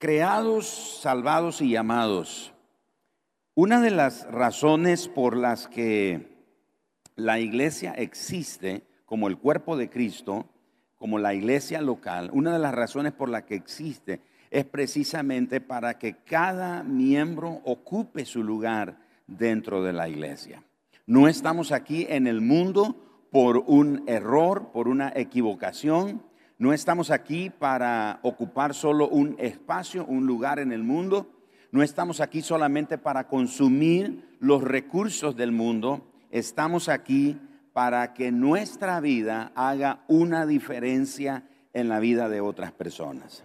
Creados, salvados y llamados. Una de las razones por las que la iglesia existe como el cuerpo de Cristo, como la iglesia local, una de las razones por las que existe es precisamente para que cada miembro ocupe su lugar dentro de la iglesia. No estamos aquí en el mundo por un error, por una equivocación, no estamos aquí para ocupar solo un espacio, un lugar en el mundo. No estamos aquí solamente para consumir los recursos del mundo. Estamos aquí para que nuestra vida haga una diferencia en la vida de otras personas.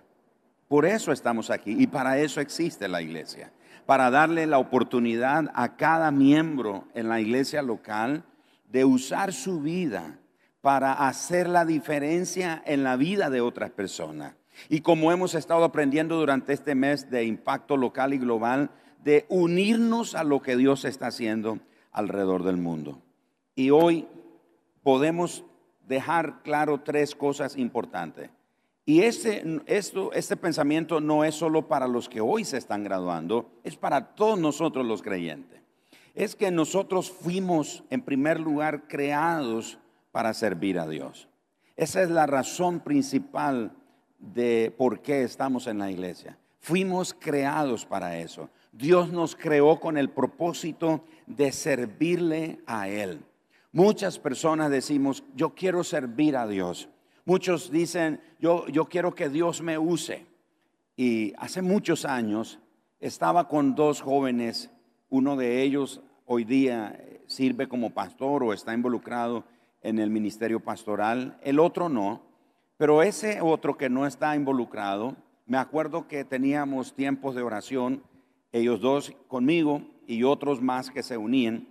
Por eso estamos aquí y para eso existe la iglesia. Para darle la oportunidad a cada miembro en la iglesia local de usar su vida para hacer la diferencia en la vida de otras personas. Y como hemos estado aprendiendo durante este mes de impacto local y global, de unirnos a lo que Dios está haciendo alrededor del mundo. Y hoy podemos dejar claro tres cosas importantes. Y este, este pensamiento no es solo para los que hoy se están graduando, es para todos nosotros los creyentes. Es que nosotros fuimos en primer lugar creados para servir a Dios. Esa es la razón principal de por qué estamos en la iglesia. Fuimos creados para eso. Dios nos creó con el propósito de servirle a Él. Muchas personas decimos, yo quiero servir a Dios. Muchos dicen, yo, yo quiero que Dios me use. Y hace muchos años estaba con dos jóvenes, uno de ellos hoy día sirve como pastor o está involucrado en el ministerio pastoral, el otro no, pero ese otro que no está involucrado, me acuerdo que teníamos tiempos de oración, ellos dos conmigo y otros más que se unían,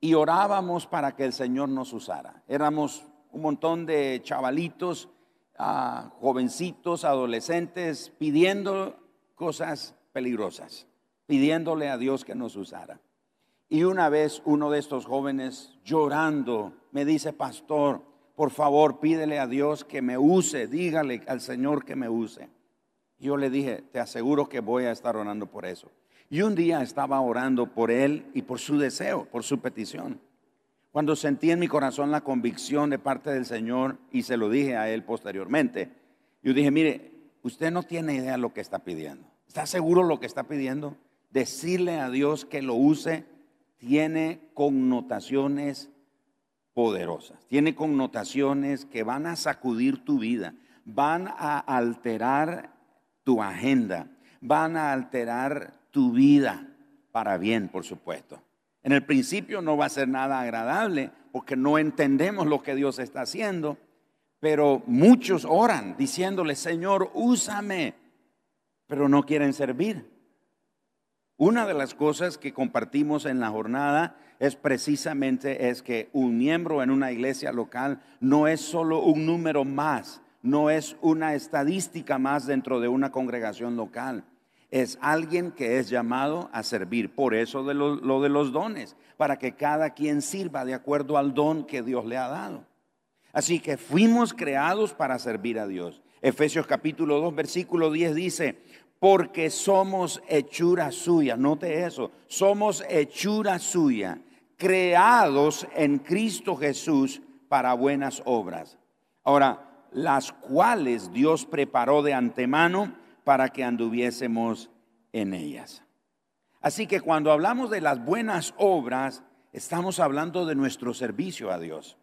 y orábamos para que el Señor nos usara. Éramos un montón de chavalitos, ah, jovencitos, adolescentes, pidiendo cosas peligrosas, pidiéndole a Dios que nos usara. Y una vez uno de estos jóvenes llorando me dice, pastor, por favor pídele a Dios que me use, dígale al Señor que me use. Yo le dije, te aseguro que voy a estar orando por eso. Y un día estaba orando por él y por su deseo, por su petición. Cuando sentí en mi corazón la convicción de parte del Señor y se lo dije a él posteriormente, yo dije, mire, usted no tiene idea de lo que está pidiendo. ¿Está seguro lo que está pidiendo? Decirle a Dios que lo use tiene connotaciones poderosas, tiene connotaciones que van a sacudir tu vida, van a alterar tu agenda, van a alterar tu vida para bien, por supuesto. En el principio no va a ser nada agradable porque no entendemos lo que Dios está haciendo, pero muchos oran diciéndole, Señor, úsame, pero no quieren servir. Una de las cosas que compartimos en la jornada es precisamente es que un miembro en una iglesia local no es solo un número más, no es una estadística más dentro de una congregación local. Es alguien que es llamado a servir. Por eso de lo, lo de los dones, para que cada quien sirva de acuerdo al don que Dios le ha dado. Así que fuimos creados para servir a Dios. Efesios capítulo 2, versículo 10 dice, porque somos hechura suya. Note eso, somos hechura suya, creados en Cristo Jesús para buenas obras. Ahora, las cuales Dios preparó de antemano para que anduviésemos en ellas. Así que cuando hablamos de las buenas obras, estamos hablando de nuestro servicio a Dios.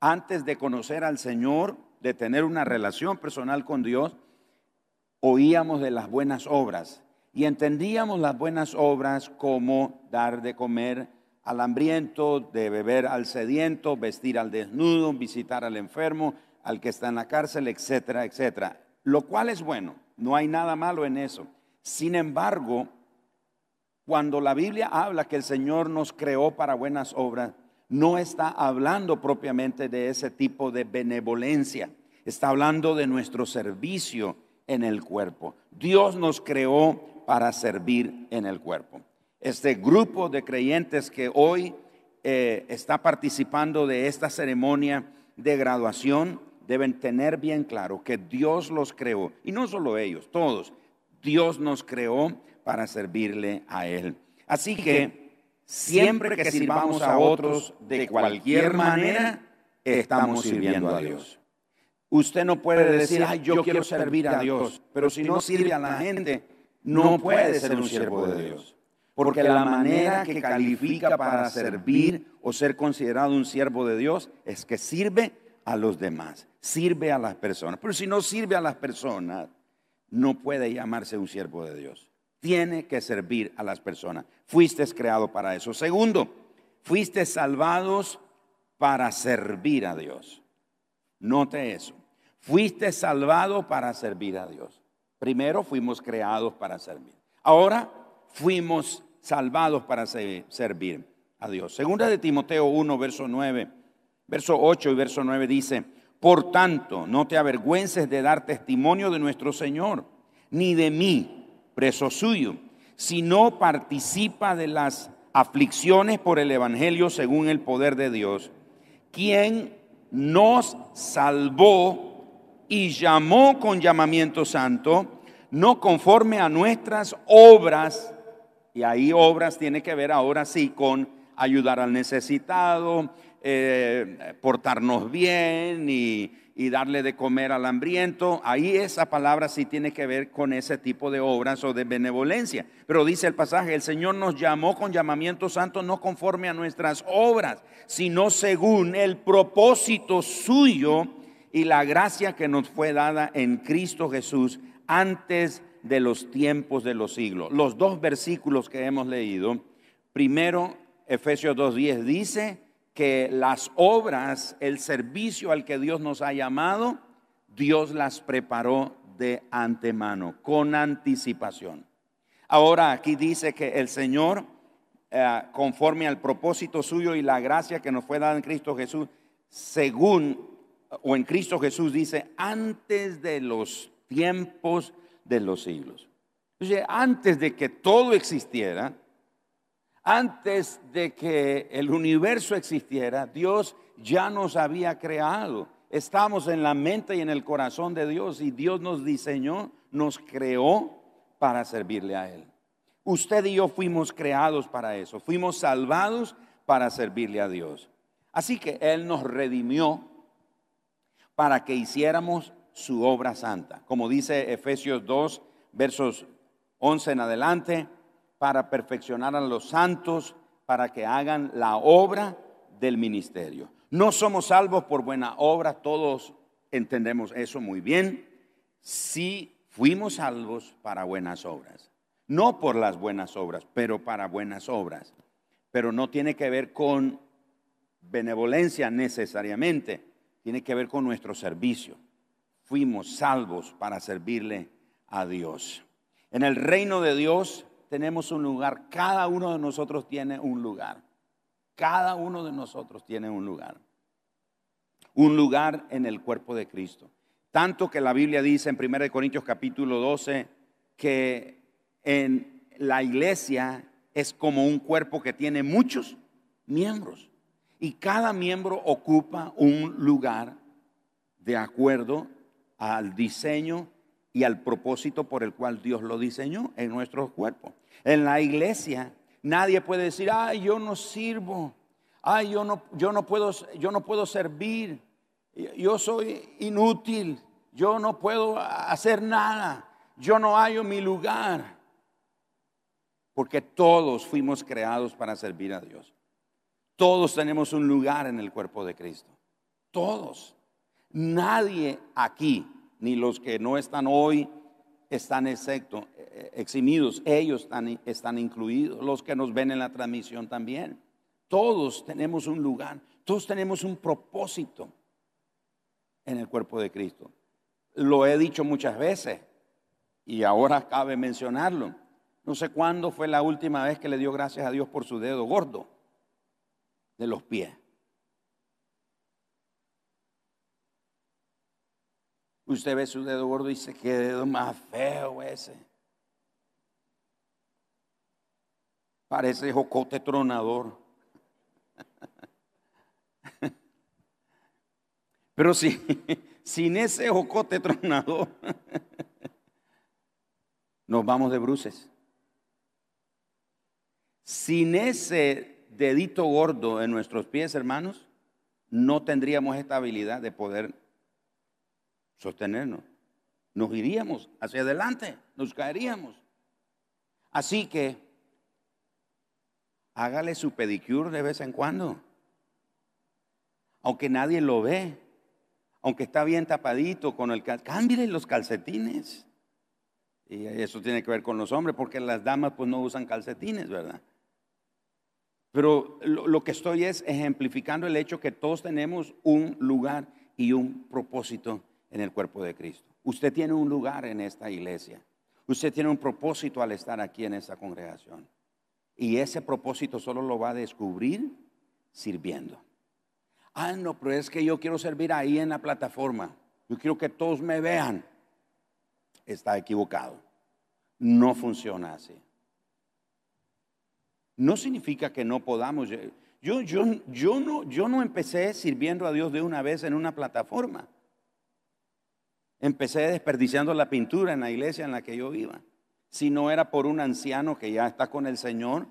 Antes de conocer al Señor, de tener una relación personal con Dios, oíamos de las buenas obras y entendíamos las buenas obras como dar de comer al hambriento, de beber al sediento, vestir al desnudo, visitar al enfermo, al que está en la cárcel, etcétera, etcétera. Lo cual es bueno, no hay nada malo en eso. Sin embargo, cuando la Biblia habla que el Señor nos creó para buenas obras, no está hablando propiamente de ese tipo de benevolencia, está hablando de nuestro servicio en el cuerpo. Dios nos creó para servir en el cuerpo. Este grupo de creyentes que hoy eh, está participando de esta ceremonia de graduación deben tener bien claro que Dios los creó, y no solo ellos, todos, Dios nos creó para servirle a Él. Así que siempre que sirvamos a otros de cualquier manera, estamos sirviendo a Dios. Usted no puede decir, ay, yo quiero servir a Dios, pero si no sirve a la gente, no puede ser un siervo de Dios. Porque la manera que califica para servir o ser considerado un siervo de Dios es que sirve a los demás, sirve a las personas. Pero si no sirve a las personas, no puede llamarse un siervo de Dios. Tiene que servir a las personas. Fuiste creado para eso. Segundo, fuiste salvados para servir a Dios. Note eso. Fuiste salvado para servir a Dios. Primero fuimos creados para servir. Ahora fuimos salvados para servir a Dios. Segunda de Timoteo 1, verso 9, verso 8 y verso 9 dice, por tanto, no te avergüences de dar testimonio de nuestro Señor, ni de mí, preso suyo, sino participa de las aflicciones por el Evangelio según el poder de Dios, quien nos salvó y llamó con llamamiento santo, no conforme a nuestras obras, y ahí obras tiene que ver ahora sí con ayudar al necesitado, eh, portarnos bien y, y darle de comer al hambriento. Ahí esa palabra sí tiene que ver con ese tipo de obras o de benevolencia. Pero dice el pasaje, el Señor nos llamó con llamamiento santo no conforme a nuestras obras, sino según el propósito suyo y la gracia que nos fue dada en Cristo Jesús antes de los tiempos de los siglos. Los dos versículos que hemos leído, primero Efesios 2.10 dice, que las obras, el servicio al que Dios nos ha llamado, Dios las preparó de antemano, con anticipación. Ahora aquí dice que el Señor, eh, conforme al propósito suyo y la gracia que nos fue dada en Cristo Jesús, según, o en Cristo Jesús dice, antes de los tiempos de los siglos. Antes de que todo existiera, antes de que el universo existiera, Dios ya nos había creado. Estamos en la mente y en el corazón de Dios y Dios nos diseñó, nos creó para servirle a Él. Usted y yo fuimos creados para eso, fuimos salvados para servirle a Dios. Así que Él nos redimió para que hiciéramos su obra santa. Como dice Efesios 2, versos 11 en adelante, para perfeccionar a los santos, para que hagan la obra del ministerio. No somos salvos por buena obra, todos entendemos eso muy bien. Sí fuimos salvos para buenas obras. No por las buenas obras, pero para buenas obras. Pero no tiene que ver con benevolencia necesariamente, tiene que ver con nuestro servicio. Fuimos salvos para servirle a Dios. En el reino de Dios tenemos un lugar, cada uno de nosotros tiene un lugar. Cada uno de nosotros tiene un lugar. Un lugar en el cuerpo de Cristo. Tanto que la Biblia dice en 1 Corintios capítulo 12 que en la iglesia es como un cuerpo que tiene muchos miembros. Y cada miembro ocupa un lugar de acuerdo al diseño y al propósito por el cual Dios lo diseñó en nuestro cuerpo. En la iglesia nadie puede decir, ay, yo no sirvo, ay, yo no, yo no, puedo, yo no puedo servir, yo soy inútil, yo no puedo hacer nada, yo no hallo mi lugar. Porque todos fuimos creados para servir a Dios. Todos tenemos un lugar en el cuerpo de Cristo. Todos. Nadie aquí ni los que no están hoy están excepto, eh, eximidos, ellos están, están incluidos, los que nos ven en la transmisión también. Todos tenemos un lugar, todos tenemos un propósito en el cuerpo de Cristo. Lo he dicho muchas veces y ahora cabe mencionarlo. No sé cuándo fue la última vez que le dio gracias a Dios por su dedo gordo de los pies. Usted ve su dedo gordo y dice, qué dedo más feo ese. Parece jocote tronador. Pero si, sin ese jocote tronador, nos vamos de bruces. Sin ese dedito gordo en nuestros pies, hermanos, no tendríamos esta habilidad de poder sostenernos. Nos iríamos hacia adelante, nos caeríamos. Así que hágale su pedicure de vez en cuando. Aunque nadie lo ve, aunque está bien tapadito con el cámbiale los calcetines. Y eso tiene que ver con los hombres, porque las damas pues no usan calcetines, ¿verdad? Pero lo, que estoy es ejemplificando el hecho que todos tenemos un lugar y un propósito en el cuerpo de Cristo. Usted tiene un lugar en esta iglesia. Usted tiene un propósito al estar aquí en esta congregación. Y ese propósito solo lo va a descubrir sirviendo. Ah, no, pero es que yo quiero servir ahí en la plataforma. Yo quiero que todos me vean. Está equivocado. No funciona así no significa que no podamos. Yo, no, no empecé sirviendo a Dios de una vez en una plataforma. Empecé desperdiciando la pintura en la iglesia en la que yo iba. Si no era por un anciano que ya está con el Señor,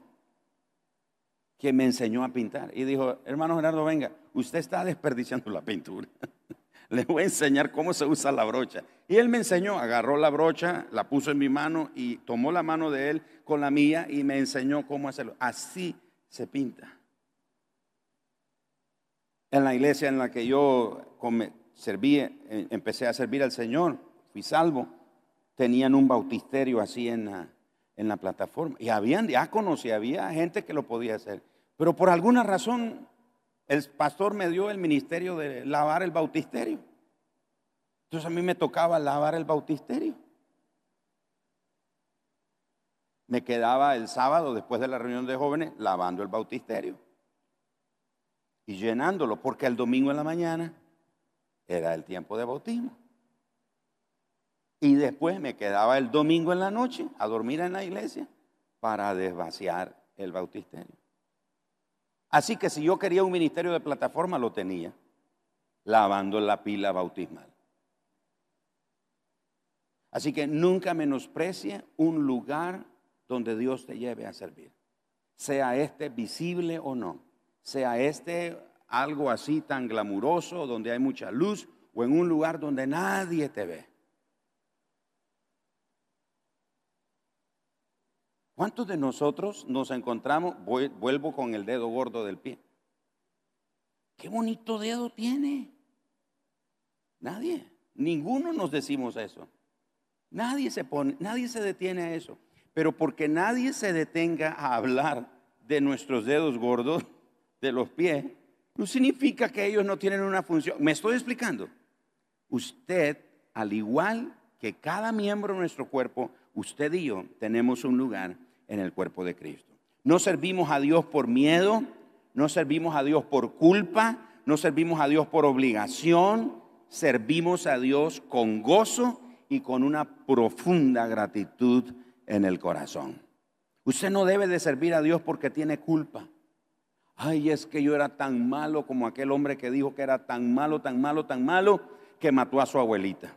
que me enseñó a pintar. Y dijo, hermano Gerardo, venga, usted está desperdiciando la pintura. Le voy a enseñar cómo se usa la brocha. Y él me enseñó, agarró la brocha, la puso en mi mano y tomó la mano de él con la mía y me enseñó cómo hacerlo. Así se pinta. En la iglesia en la que yo serví, eh, empecé a servir al Señor, fui salvo, tenían un bautisterio así en la, plataforma. Y habían diáconos y había gente que lo podía hacer. Pero por alguna razón el pastor me dio el ministerio de lavar el bautisterio. Entonces a mí me tocaba lavar el bautisterio. Me quedaba el sábado después de la reunión de jóvenes lavando el bautisterio y llenándolo, porque el domingo en la mañana era el tiempo de bautismo. Y después me quedaba el domingo en la noche a dormir en la iglesia para desvaciar el bautisterio. Así que si yo quería un ministerio de plataforma, lo tenía, lavando la pila bautismal. Así que nunca menosprecie un lugar donde Dios te lleve a servir. Sea este visible o no, sea este algo así tan glamuroso, donde hay mucha luz, o en un lugar donde nadie te ve. ¿Cuántos de nosotros nos encontramos? vuelvo con el dedo gordo del pie. Qué bonito dedo tiene. Nadie, ninguno nos decimos eso. Nadie se pone, nadie se detiene a eso. Pero porque nadie se detenga a hablar de nuestros dedos gordos, de los pies, no significa que ellos no tienen una función. ¿Me estoy explicando? Usted, al igual que cada miembro de nuestro cuerpo, usted y yo tenemos un lugar en el cuerpo de Cristo. No servimos a Dios por miedo, no servimos a Dios por culpa, no servimos a Dios por obligación, servimos a Dios con gozo y con una profunda gratitud en el corazón. Usted no debe de servir a Dios porque tiene culpa. Ay, es que yo era tan malo como aquel hombre que dijo que era tan malo, tan malo, tan malo, que mató a su abuelita.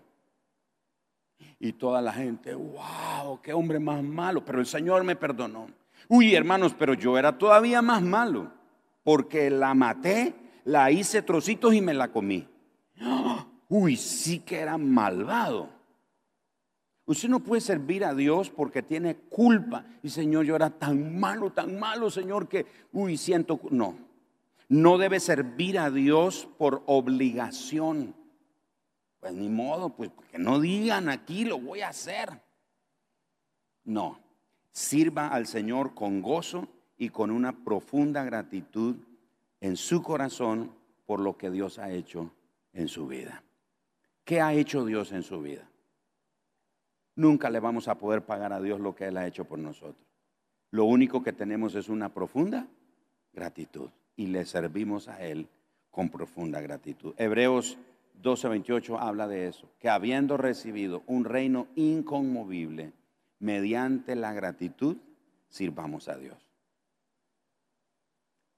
Y toda la gente, wow, qué hombre más malo. Pero el Señor me perdonó. Uy, hermanos, pero yo era todavía más malo. Porque la maté, la hice trocitos y me la comí. Uy, sí que era malvado. Usted no puede servir a Dios porque tiene culpa. Y Señor, yo era tan malo, tan malo, Señor, que, uy, siento... No, no debe servir a Dios por obligación. Pues ni modo, pues que no digan aquí lo voy a hacer. No, sirva al Señor con gozo y con una profunda gratitud en su corazón por lo que Dios ha hecho en su vida. ¿Qué ha hecho Dios en su vida? Nunca le vamos a poder pagar a Dios lo que Él ha hecho por nosotros. Lo único que tenemos es una profunda gratitud y le servimos a Él con profunda gratitud. Hebreos 12:28 habla de eso, que habiendo recibido un reino inconmovible, mediante la gratitud, sirvamos a Dios.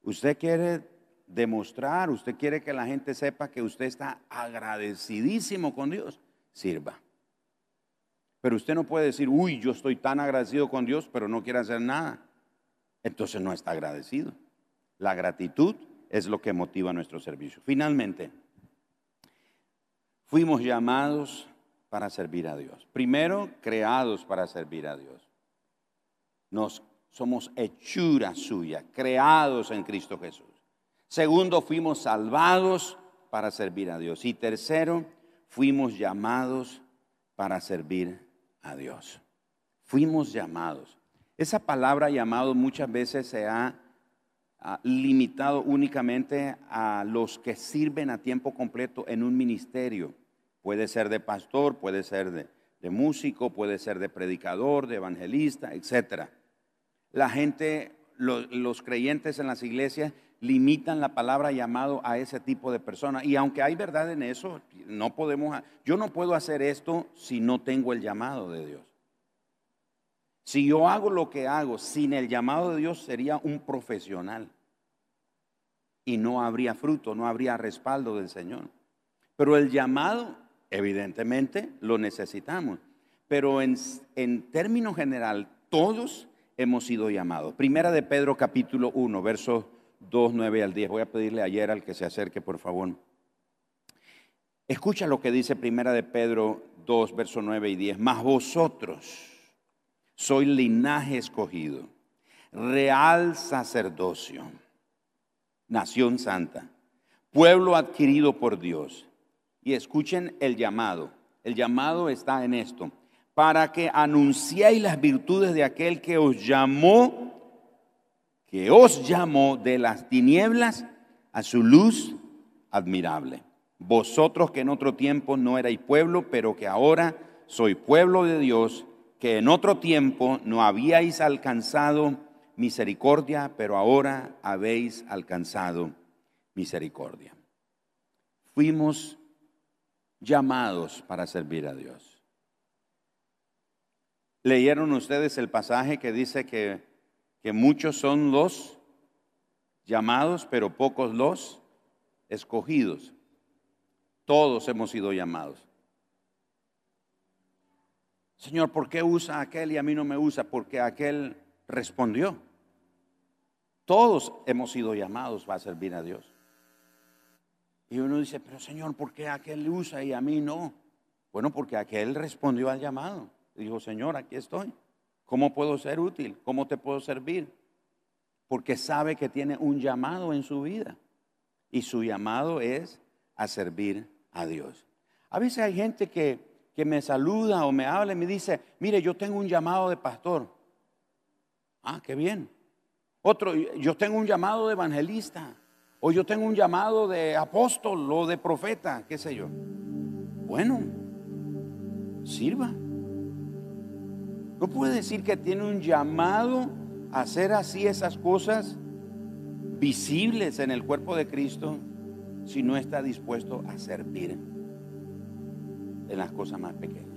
¿Usted quiere demostrar, usted quiere que la gente sepa que usted está agradecidísimo con Dios, sirva. Pero usted no puede decir, uy, yo estoy tan agradecido con Dios, pero no quiere hacer nada. Entonces no está agradecido. La gratitud es lo que motiva nuestro servicio. Finalmente, fuimos llamados para servir a Dios. Primero, creados para servir a Dios. Nos somos hechura suya, creados en Cristo Jesús. Segundo, fuimos salvados para servir a Dios. Y tercero, fuimos llamados para servir a Dios. Fuimos llamados. Esa palabra llamado muchas veces se ha limitado únicamente a los que sirven a tiempo completo en un ministerio. Puede ser de pastor, puede ser de, músico, puede ser de predicador, de evangelista, etc. La gente, los creyentes en las iglesias limitan la palabra llamado a ese tipo de personas. Y aunque hay verdad en eso, no podemos, yo no puedo hacer esto si no tengo el llamado de Dios. Si yo hago lo que hago sin el llamado de Dios, sería un profesional. Y no habría fruto, no habría respaldo del Señor. Pero el llamado, evidentemente, lo necesitamos. Pero en, en términos general, todos hemos sido llamados. Primera de Pedro capítulo 1, versos 2, 9 al 10. Voy a pedirle ayer al que se acerque, por favor. Escucha lo que dice Primera de Pedro 2, versos 9 y 10. Mas vosotros sois linaje escogido, real sacerdocio, nación santa, pueblo adquirido por Dios. Y escuchen el llamado. El llamado está en esto. Para que anunciéis las virtudes de aquel que os llamó que os llamó de las tinieblas a su luz admirable. Vosotros que en otro tiempo no erais pueblo, pero que ahora soy pueblo de Dios, que en otro tiempo no habíais alcanzado misericordia, pero ahora habéis alcanzado misericordia. Fuimos llamados para servir a Dios. ¿Leyeron ustedes el pasaje que dice que que muchos son los llamados, pero pocos los escogidos. Todos hemos sido llamados. Señor, ¿por qué usa aquel y a mí no me usa? Porque aquel respondió. Todos hemos sido llamados para servir a Dios. Y uno dice, pero Señor, ¿por qué aquel usa y a mí no? Bueno, porque aquel respondió al llamado. Dijo, Señor, aquí estoy. ¿Cómo puedo ser útil? ¿Cómo te puedo servir? Porque sabe que tiene un llamado en su vida. Y su llamado es a servir a Dios. A veces hay gente que, que me saluda o me habla y me dice, mire, yo tengo un llamado de pastor. Ah, qué bien. Otro, yo tengo un llamado de evangelista. O yo tengo un llamado de apóstol o de profeta, qué sé yo. Bueno, sirva. No puede decir que tiene un llamado a hacer así esas cosas visibles en el cuerpo de Cristo si no está dispuesto a servir en las cosas más pequeñas.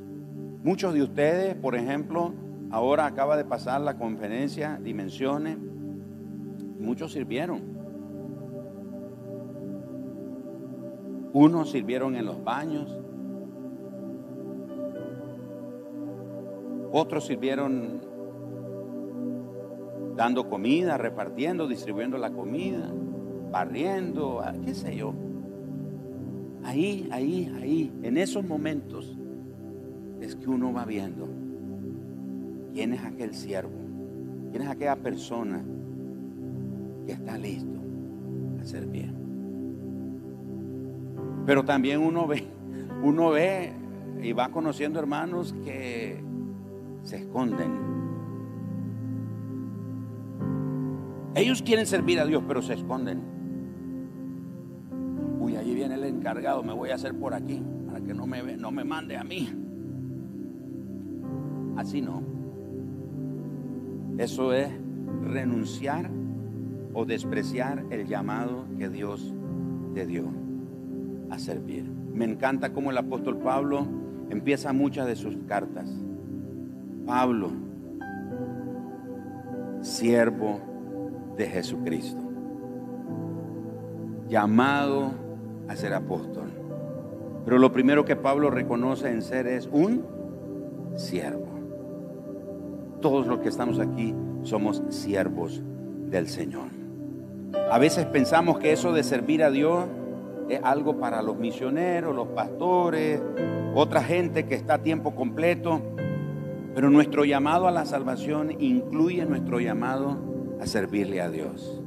Muchos de ustedes, por ejemplo, ahora acaba de pasar la conferencia Dimensiones, muchos sirvieron. Unos sirvieron en los baños, Otros sirvieron dando comida, repartiendo, distribuyendo la comida, barriendo, ah, qué sé yo. Ahí, ahí, ahí, en esos momentos es que uno va viendo quién es aquel siervo, quién es aquella persona que está listo a servir. Pero también uno ve, uno ve y va conociendo hermanos que se esconden. Ellos quieren servir a Dios, pero se esconden. Uy, allí viene el encargado, me voy a hacer por aquí, para que no me, no me mande a mí. Así no. Eso es renunciar o despreciar el llamado que Dios te dio servir. Me encanta cómo el apóstol Pablo empieza muchas de sus cartas Pablo, siervo de Jesucristo. llamado a ser apóstol. Pero lo primero que Pablo reconoce en ser es un siervo. Todos los que estamos aquí somos siervos del Señor. A veces pensamos que eso de servir a Dios es algo para los misioneros, los pastores, otra gente que está a tiempo completo. Pero nuestro llamado a la salvación incluye nuestro llamado a servirle a Dios.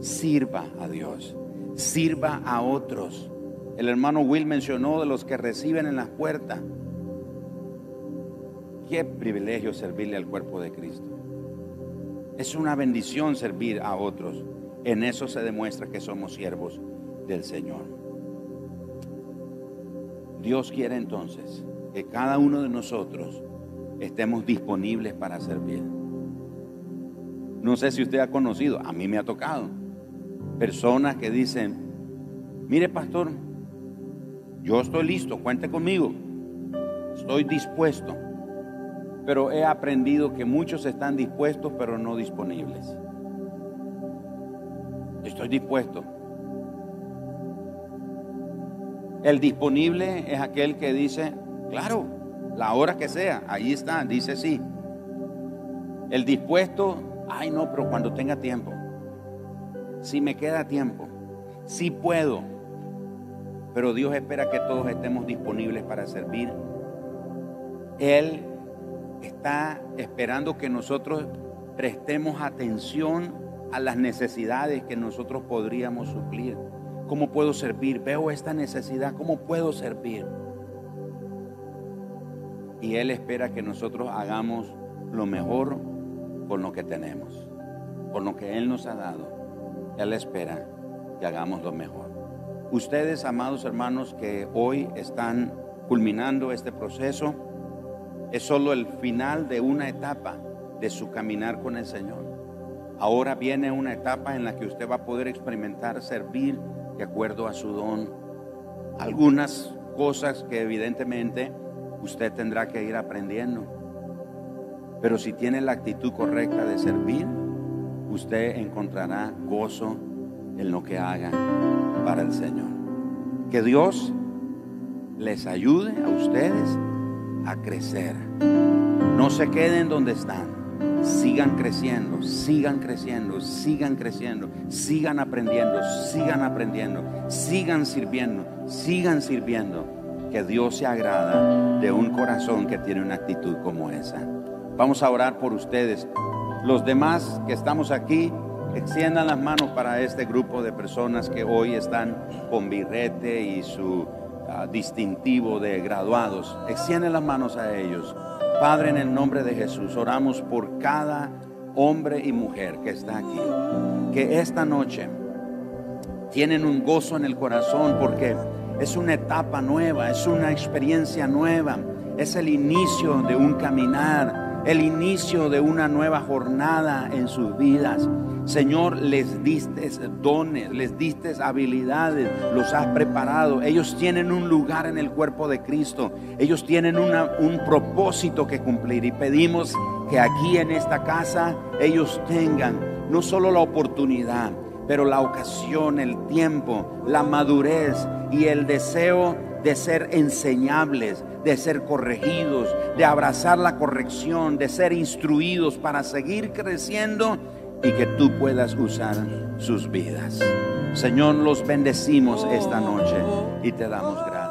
Sirva a Dios, sirva a otros. El hermano Will mencionó de los que reciben en las puertas. Qué privilegio servirle al cuerpo de Cristo. Es una bendición servir a otros. En eso se demuestra que somos siervos del Señor. Dios quiere entonces que cada uno de nosotros estemos disponibles para servir. No sé si usted ha conocido, a mí me ha tocado, personas que dicen, mire pastor, yo estoy listo, cuente conmigo, estoy dispuesto, pero he aprendido que muchos están dispuestos pero no disponibles. Estoy dispuesto. El disponible es aquel que dice, claro, la hora que sea, ahí está, dice sí. El dispuesto, ay no, pero cuando tenga tiempo. Si me queda tiempo, si puedo. Pero Dios espera que todos estemos disponibles para servir. Él está esperando que nosotros prestemos atención a las necesidades que nosotros podríamos suplir. ¿Cómo puedo servir? Veo esta necesidad, ¿cómo puedo servir? Y Él espera que nosotros hagamos lo mejor con lo que tenemos, con lo que Él nos ha dado. Él espera que hagamos lo mejor. Ustedes, amados hermanos, que hoy están culminando este proceso, es solo el final de una etapa de su caminar con el Señor. Ahora viene una etapa en la que usted va a poder experimentar servir de acuerdo a su don. Algunas cosas que evidentemente usted tendrá que ir aprendiendo. Pero si tiene la actitud correcta de servir, usted encontrará gozo en lo que haga para el Señor. Que Dios les ayude a ustedes a crecer. No se queden donde están sigan creciendo, sigan creciendo, sigan creciendo, sigan aprendiendo, sigan aprendiendo, sigan sirviendo, sigan sirviendo. Que Dios se agrada de un corazón que tiene una actitud como esa. Vamos a orar por ustedes. Los demás que estamos aquí, extiendan las manos para este grupo de personas que hoy están con birrete y su ah, distintivo de graduados. Extienden las manos a ellos. Padre, en el nombre de Jesús, oramos por cada hombre y mujer que está aquí. Que esta noche tienen un gozo en el corazón porque es una etapa nueva, es una experiencia nueva, es el inicio de un caminar, el inicio de una nueva jornada en sus vidas. Señor, les diste dones, les diste habilidades, los has preparado. Ellos tienen un lugar en el cuerpo de Cristo. Ellos tienen un propósito que cumplir. Y pedimos que aquí en esta casa ellos tengan no solo la oportunidad, pero la ocasión, el tiempo, la madurez y el deseo de ser enseñables, de ser corregidos, de abrazar la corrección, de ser instruidos para seguir creciendo y que tú puedas usar sus vidas. Señor, los bendecimos esta noche y te damos gracias.